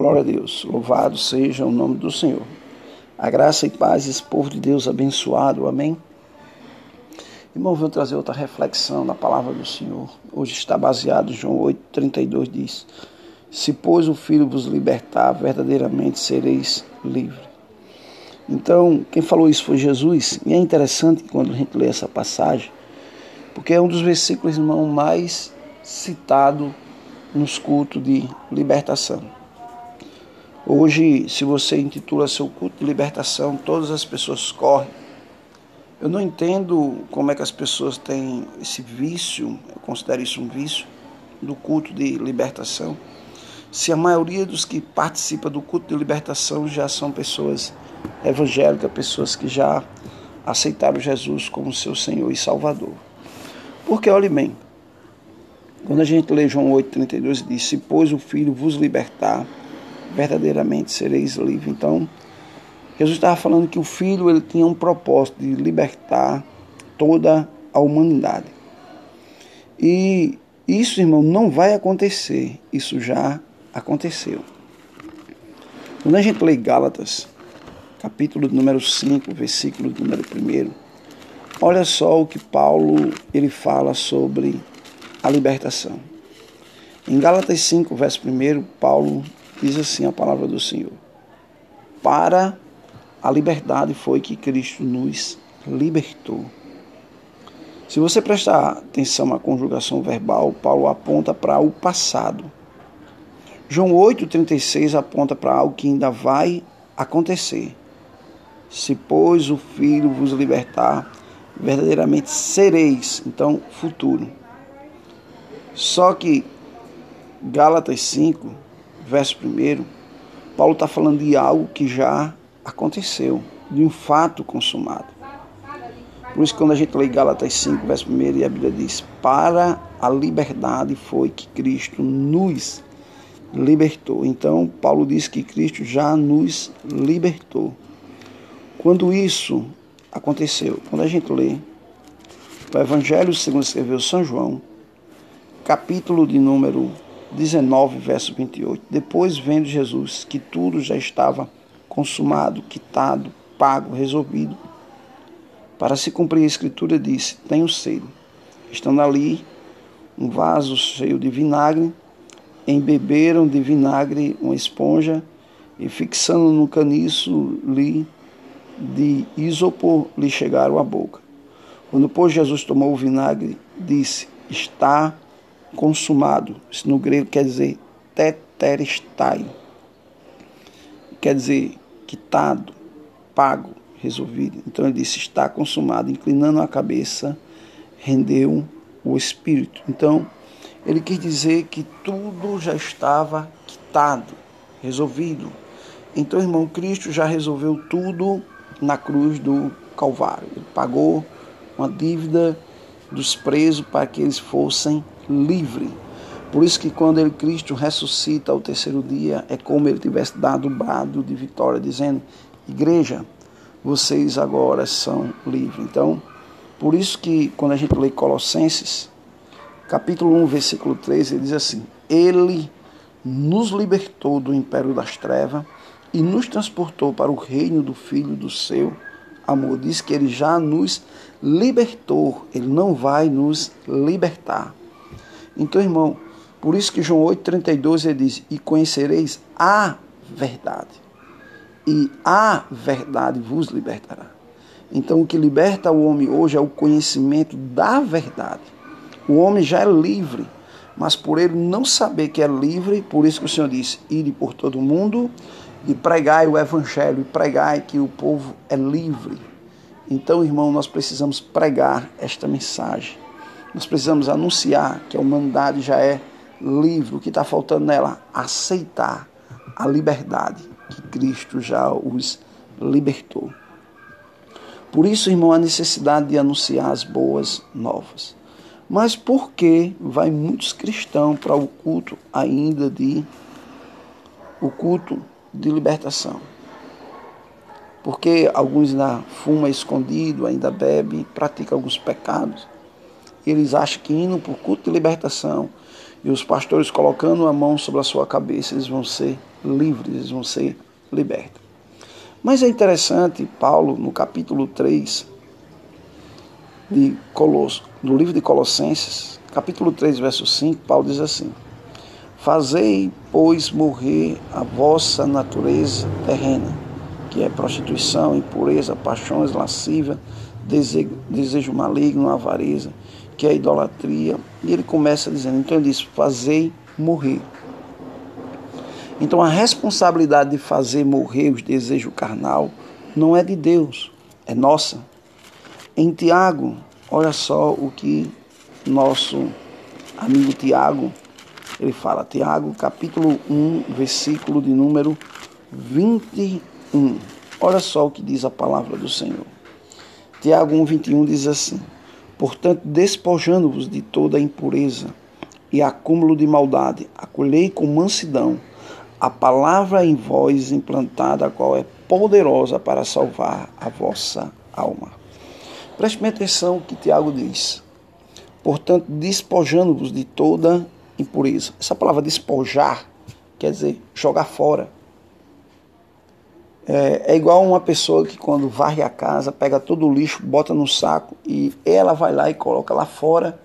Glória a Deus. Louvado seja o nome do Senhor. A graça e paz esse povo de Deus abençoado. Amém. Irmão, vou trazer outra reflexão na palavra do Senhor. Hoje está baseado em João 8,32 diz: Se pois o Filho vos libertar, verdadeiramente sereis livres. Então, quem falou isso foi Jesus. E é interessante quando a gente lê essa passagem, porque é um dos versículos, irmão, mais citado nos cultos de libertação. Hoje, se você intitula seu culto de libertação, todas as pessoas correm. Eu não entendo como é que as pessoas têm esse vício, eu considero isso um vício, do culto de libertação. Se a maioria dos que participa do culto de libertação já são pessoas evangélicas, pessoas que já aceitaram Jesus como seu Senhor e Salvador. Porque, olhe bem, quando a gente lê João 8,32 diz: Se pois o Filho vos libertar, verdadeiramente sereis livres. Então, Jesus estava falando que o Filho ele tinha um propósito de libertar toda a humanidade. E isso, irmão, não vai acontecer. Isso já aconteceu. Quando a gente lê Gálatas, capítulo número 5, versículo número 1, olha só o que Paulo ele fala sobre a libertação. Em Gálatas 5, verso 1, Paulo Diz assim a palavra do Senhor: Para a liberdade foi que Cristo nos libertou. Se você prestar atenção à conjugação verbal, Paulo aponta para o passado. João 8,36 aponta para algo que ainda vai acontecer. Se, pois, o Filho vos libertar, verdadeiramente sereis, então, futuro. Só que Gálatas 5 verso 1, Paulo está falando de algo que já aconteceu, de um fato consumado. Por isso, quando a gente lê Gálatas 5, verso 1, e a Bíblia diz: Para a liberdade foi que Cristo nos libertou. Então, Paulo diz que Cristo já nos libertou. Quando isso aconteceu, quando a gente lê o Evangelho segundo escreveu São João, capítulo de número 19, verso 28. Depois, vendo Jesus que tudo já estava consumado, quitado, pago, resolvido, para se cumprir a escritura, disse: Tenho sede. Estando ali um vaso cheio de vinagre, embeberam de vinagre uma esponja e, fixando no caniço lhe de isopor, lhe chegaram à boca. Quando, pois, Jesus tomou o vinagre, disse: Está consumado. Isso no grego quer dizer teterestai. Quer dizer quitado, pago, resolvido. Então ele disse: está consumado. Inclinando a cabeça, rendeu o espírito. Então ele quis dizer que tudo já estava quitado, resolvido. Então, irmão, Cristo já resolveu tudo na cruz do Calvário. Ele pagou uma dívida dos presos para que eles fossem livres. Por isso que quando ele Cristo ressuscita ao terceiro dia, é como ele tivesse dado o brado de vitória, dizendo: Igreja, vocês agora são livres. Então, por isso que quando a gente lê Colossenses, capítulo 1, versículo 13, ele diz assim: Ele nos libertou do império das trevas e nos transportou para o reino do Filho do seu amor. Diz que ele já nos libertou, ele não vai nos libertar. Então, irmão, por isso que João 8,32 ele diz: E conhecereis a verdade, e a verdade vos libertará. Então, o que liberta o homem hoje é o conhecimento da verdade. O homem já é livre, mas por ele não saber que é livre, por isso que o Senhor disse: Ide por todo o mundo e pregai o evangelho, e pregai que o povo é livre. Então, irmão, nós precisamos pregar esta mensagem. Nós precisamos anunciar que a humanidade já é livre. O que está faltando nela? Aceitar a liberdade que Cristo já os libertou. Por isso, irmão, a necessidade de anunciar as boas novas. Mas por que vai muitos cristãos para o culto ainda de o culto de libertação? porque alguns ainda fumam escondido, ainda bebe, praticam alguns pecados. Eles acham que indo para o culto de libertação, E os pastores colocando a mão sobre a sua cabeça, eles vão ser livres, eles vão ser libertos. Mas é interessante, Paulo, no capítulo 3 de Colosso, do livro de Colossenses, capítulo 3, verso 5, Paulo diz assim: Fazei, pois, morrer a vossa natureza terrena, que é prostituição, impureza, paixões, lascívia, desejo, desejo maligno, avareza, que é idolatria. E ele começa dizendo, então ele diz, fazei morrer. Então a responsabilidade de fazer morrer os desejos carnal não é de Deus, é nossa. Em Tiago, olha só o que nosso amigo Tiago, ele fala, Tiago, capítulo 1, versículo de número 21. Olha só o que diz a palavra do Senhor. Tiago 1, 21 diz assim: Portanto, despojando-vos de toda impureza e acúmulo de maldade, acolhei com mansidão a palavra em vós implantada, a qual é poderosa para salvar a vossa alma. Preste atenção no que Tiago diz. Portanto, despojando-vos de toda impureza. Essa palavra despojar quer dizer jogar fora. É, é, igual uma pessoa que quando varre a casa, pega todo o lixo, bota no saco e ela vai lá e coloca lá fora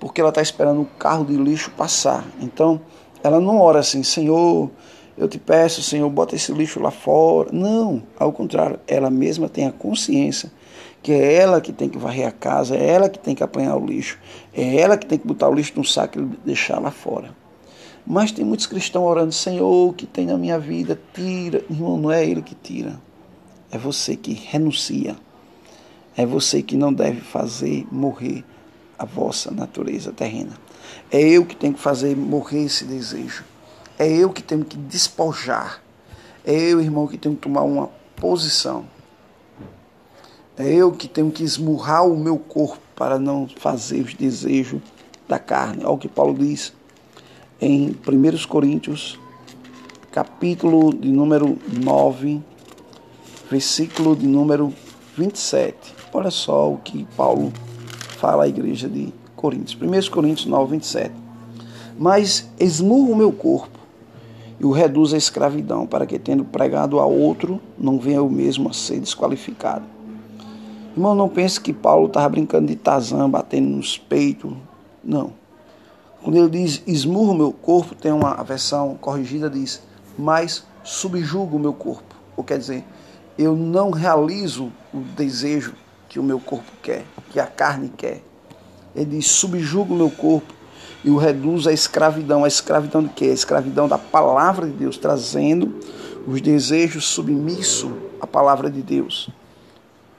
porque ela está esperando o carro de lixo passar. Então, ela não ora assim, Senhor, eu te peço, Senhor, bota esse lixo lá fora. Não, ao contrário, ela mesma tem a consciência que é ela que tem que varrer a casa, é ela que tem que apanhar o lixo, é ela que tem que botar o lixo no saco e deixar lá fora. Mas tem muitos cristãos orando, Senhor, que tem na minha vida, tira. Irmão, não é Ele que tira. É você que renuncia. É você que não deve fazer morrer a vossa natureza terrena. É eu que tenho que fazer morrer esse desejo. É eu que tenho que despojar. É eu, irmão, que tenho que tomar uma posição. É eu que tenho que esmurrar o meu corpo para não fazer os desejos da carne. Olha o que Paulo diz em 1 Coríntios, capítulo de número 9, versículo de número 27. Olha só o que Paulo fala à igreja de Coríntios. 1 Coríntios 9, 27. Mas esmurro o meu corpo e o reduz à escravidão, para que, tendo pregado a outro, não venha eu mesmo a ser desqualificado. Irmão, não pense que Paulo estava brincando de Tazan, batendo nos peitos. Não. Quando ele diz esmurro o meu corpo, tem uma versão corrigida, diz, mas subjugo o meu corpo. Ou quer dizer, eu não realizo o desejo que o meu corpo quer, que a carne quer. Ele diz, subjugo o meu corpo e o reduz à escravidão. A escravidão de quê? A escravidão da palavra de Deus, trazendo os desejos submissos à palavra de Deus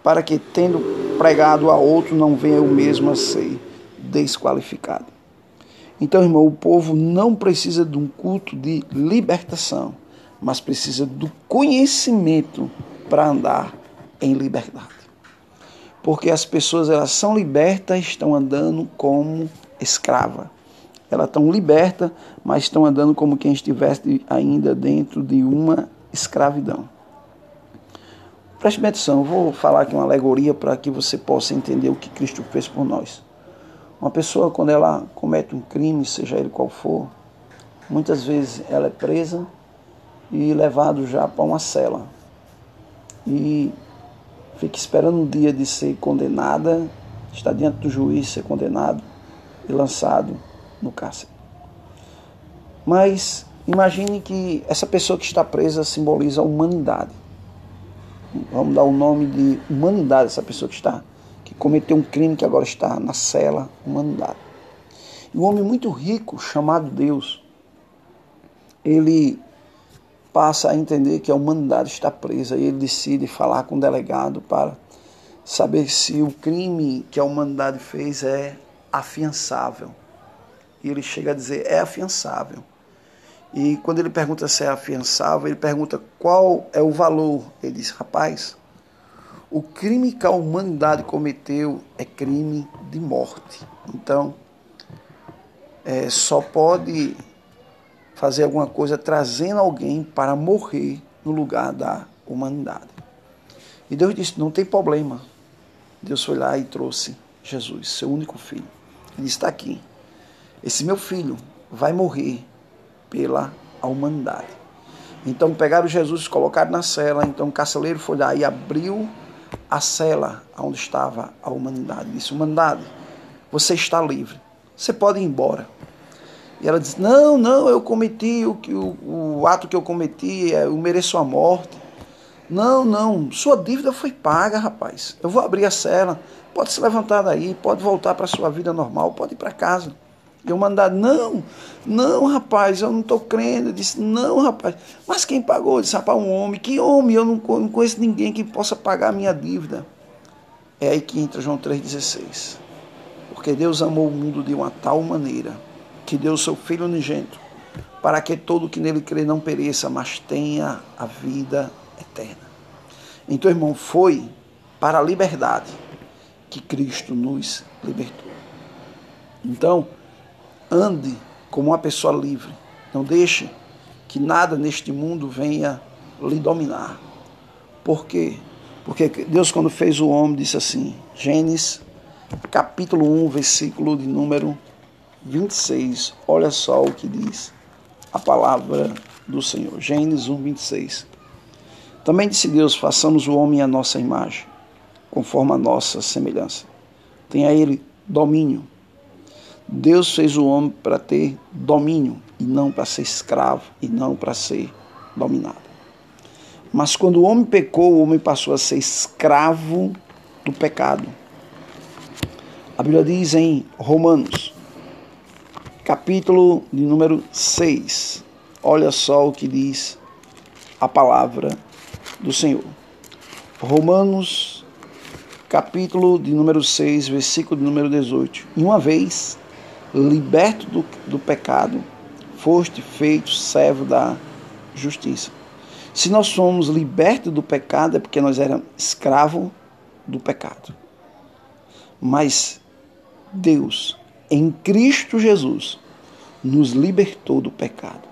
para que, tendo pregado a outro, não venha o mesmo a ser desqualificado. Então, irmão, o povo não precisa de um culto de libertação, mas precisa do conhecimento para andar em liberdade. Porque as pessoas elas são libertas, estão andando como escrava. Elas estão libertas, mas estão andando como quem estivesse ainda dentro de uma escravidão. Preste atenção, eu vou falar aqui uma alegoria para que você possa entender o que Cristo fez por nós. Uma pessoa, quando ela comete um crime, seja ele qual for, muitas vezes ela é presa e levado já para uma cela. E fica esperando o dia de ser condenada, está diante do juiz, ser condenado e lançado no cárcere. Mas imagine que essa pessoa que está presa simboliza a humanidade vamos dar o nome de humanidade, essa pessoa que está, cometeu um crime que agora está na cela, humanidade. E um homem muito rico, chamado Deus, ele passa a entender que a humanidade está presa e ele decide falar com o delegado para saber se o crime que a humanidade fez é afiançável. E ele chega a dizer: é afiançável. E quando ele pergunta se é afiançável, ele pergunta qual é o valor. Ele diz: rapaz, o crime que a humanidade cometeu é crime de morte. Então, é, só pode fazer alguma coisa trazendo alguém para morrer no lugar da humanidade. E Deus disse: não tem problema. Deus foi lá e trouxe Jesus, seu único filho. Ele está aqui. Esse meu filho vai morrer pela humanidade. Então pegaram Jesus, colocaram na cela, então o carceleiro foi lá e abriu a cela onde estava a humanidade. Disse, humanidade, você está livre, você pode ir embora. E ela disse, não, não, eu cometi o, o, o ato que eu cometi, é, eu mereço a morte. Não, não, sua dívida foi paga, rapaz. Eu vou abrir a cela, pode se levantar daí, pode voltar para sua vida normal, pode ir para casa. Eu mandar, não, não, rapaz, eu não estou crendo. Eu disse, não, rapaz. Mas quem pagou? Eu disse, rapaz, um homem. Que homem? Eu não, não conheço ninguém que possa pagar a minha dívida. É aí que entra João 3,16. Porque Deus amou o mundo de uma tal maneira que deu o seu Filho unigênito, para que todo que nele crê não pereça, mas tenha a vida eterna. Então, irmão, foi para a liberdade que Cristo nos libertou. Então, ande como uma pessoa livre. Não deixe que nada neste mundo venha lhe dominar. Por quê? Porque Deus, quando fez o homem, disse assim, Gênesis, capítulo 1, versículo de número 26. Olha só o que diz a palavra do Senhor. Gênesis 1, 26. Também disse Deus: façamos o homem à nossa imagem, conforme a nossa semelhança. Tenha ele domínio Deus fez o homem para ter domínio e não para ser escravo e não para ser dominado. Mas quando o homem pecou, o homem passou a ser escravo do pecado. A Bíblia diz em Romanos, capítulo de número 6. Olha só o que diz a palavra do Senhor. Romanos, capítulo de número 6, versículo de número 18. E uma vez liberto do, do pecado, foste feito servo da justiça. Se nós somos libertos do pecado, é porque nós éramos escravos do pecado. Mas Deus, em Cristo Jesus, nos libertou do pecado.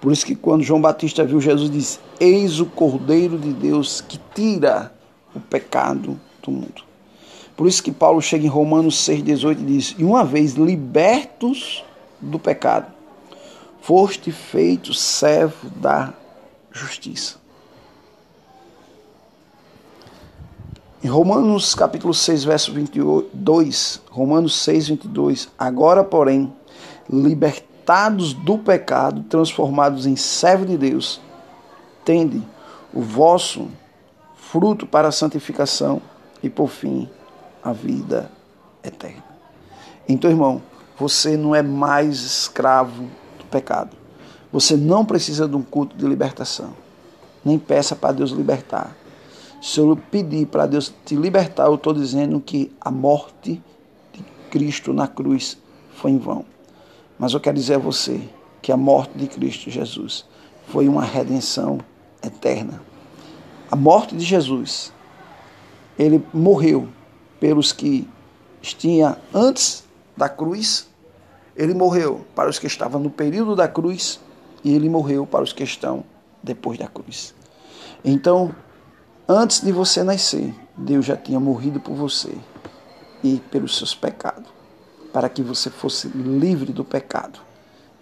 Por isso que quando João Batista viu Jesus, disse: Eis o Cordeiro de Deus que tira o pecado do mundo. Por isso que Paulo chega em Romanos 6,18 e diz: E uma vez libertos do pecado, foste feito servo da justiça. Em Romanos capítulo 6, verso 22, Romanos 6, 22, agora, porém, libertados do pecado, transformados em servo de Deus, tende o vosso fruto para a santificação e, por fim, a vida eterna. Então, irmão, você não é mais escravo do pecado. Você não precisa de um culto de libertação. Nem peça para Deus libertar. Se eu pedir para Deus te libertar, eu estou dizendo que a morte de Cristo na cruz foi em vão. Mas eu quero dizer a você que a morte de Cristo Jesus foi uma redenção eterna. A morte de Jesus, ele morreu pelos que tinha antes da cruz, ele morreu para os que estavam no período da cruz e ele morreu para os que estão depois da cruz. Então, antes de você nascer, Deus já tinha morrido por você e pelos seus pecados, para que você fosse livre do pecado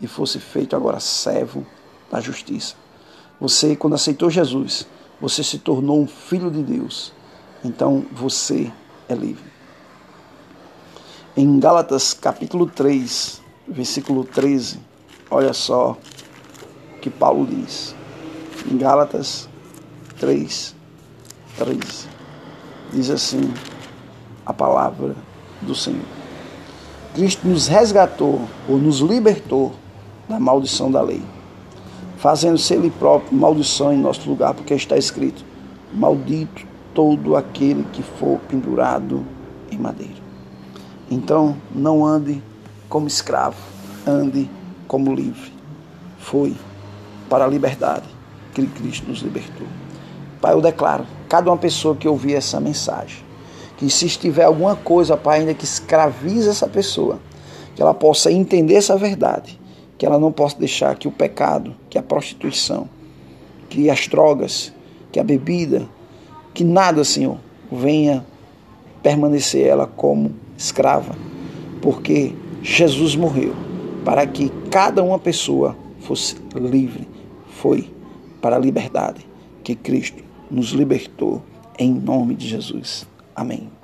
e fosse feito agora servo da justiça. Você, quando aceitou Jesus, você se tornou um filho de Deus. Então, você é livre. Em Gálatas capítulo 3, versículo 13, olha só o que Paulo diz. Em Gálatas 3, 13, diz assim a palavra do Senhor. Cristo nos resgatou ou nos libertou da maldição da lei, fazendo-se Ele próprio maldição em nosso lugar, porque está escrito: Maldito todo aquele que for pendurado em madeira. Então, não ande como escravo, ande como livre. Foi para a liberdade que Cristo nos libertou. Pai, eu declaro, cada uma pessoa que ouvir essa mensagem, que se estiver alguma coisa, Pai, ainda que escravize essa pessoa, que ela possa entender essa verdade, que ela não possa deixar que o pecado, que a prostituição, que as drogas, que a bebida, que nada, Senhor, venha permanecer ela como escrava, porque Jesus morreu para que cada uma pessoa fosse livre. Foi para a liberdade que Cristo nos libertou em nome de Jesus. Amém.